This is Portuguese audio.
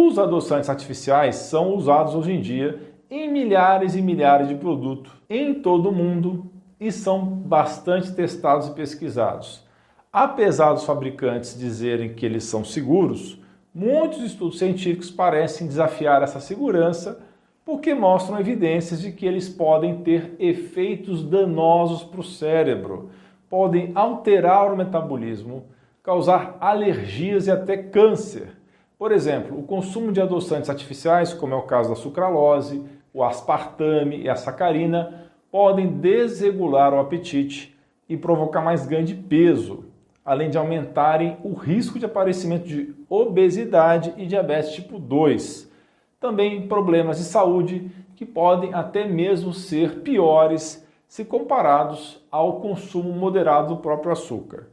Os adoçantes artificiais são usados hoje em dia em milhares e milhares de produtos em todo o mundo e são bastante testados e pesquisados. Apesar dos fabricantes dizerem que eles são seguros, muitos estudos científicos parecem desafiar essa segurança porque mostram evidências de que eles podem ter efeitos danosos para o cérebro, podem alterar o metabolismo, causar alergias e até câncer. Por exemplo, o consumo de adoçantes artificiais, como é o caso da sucralose, o aspartame e a sacarina, podem desregular o apetite e provocar mais ganho de peso, além de aumentarem o risco de aparecimento de obesidade e diabetes tipo 2. Também problemas de saúde que podem até mesmo ser piores se comparados ao consumo moderado do próprio açúcar.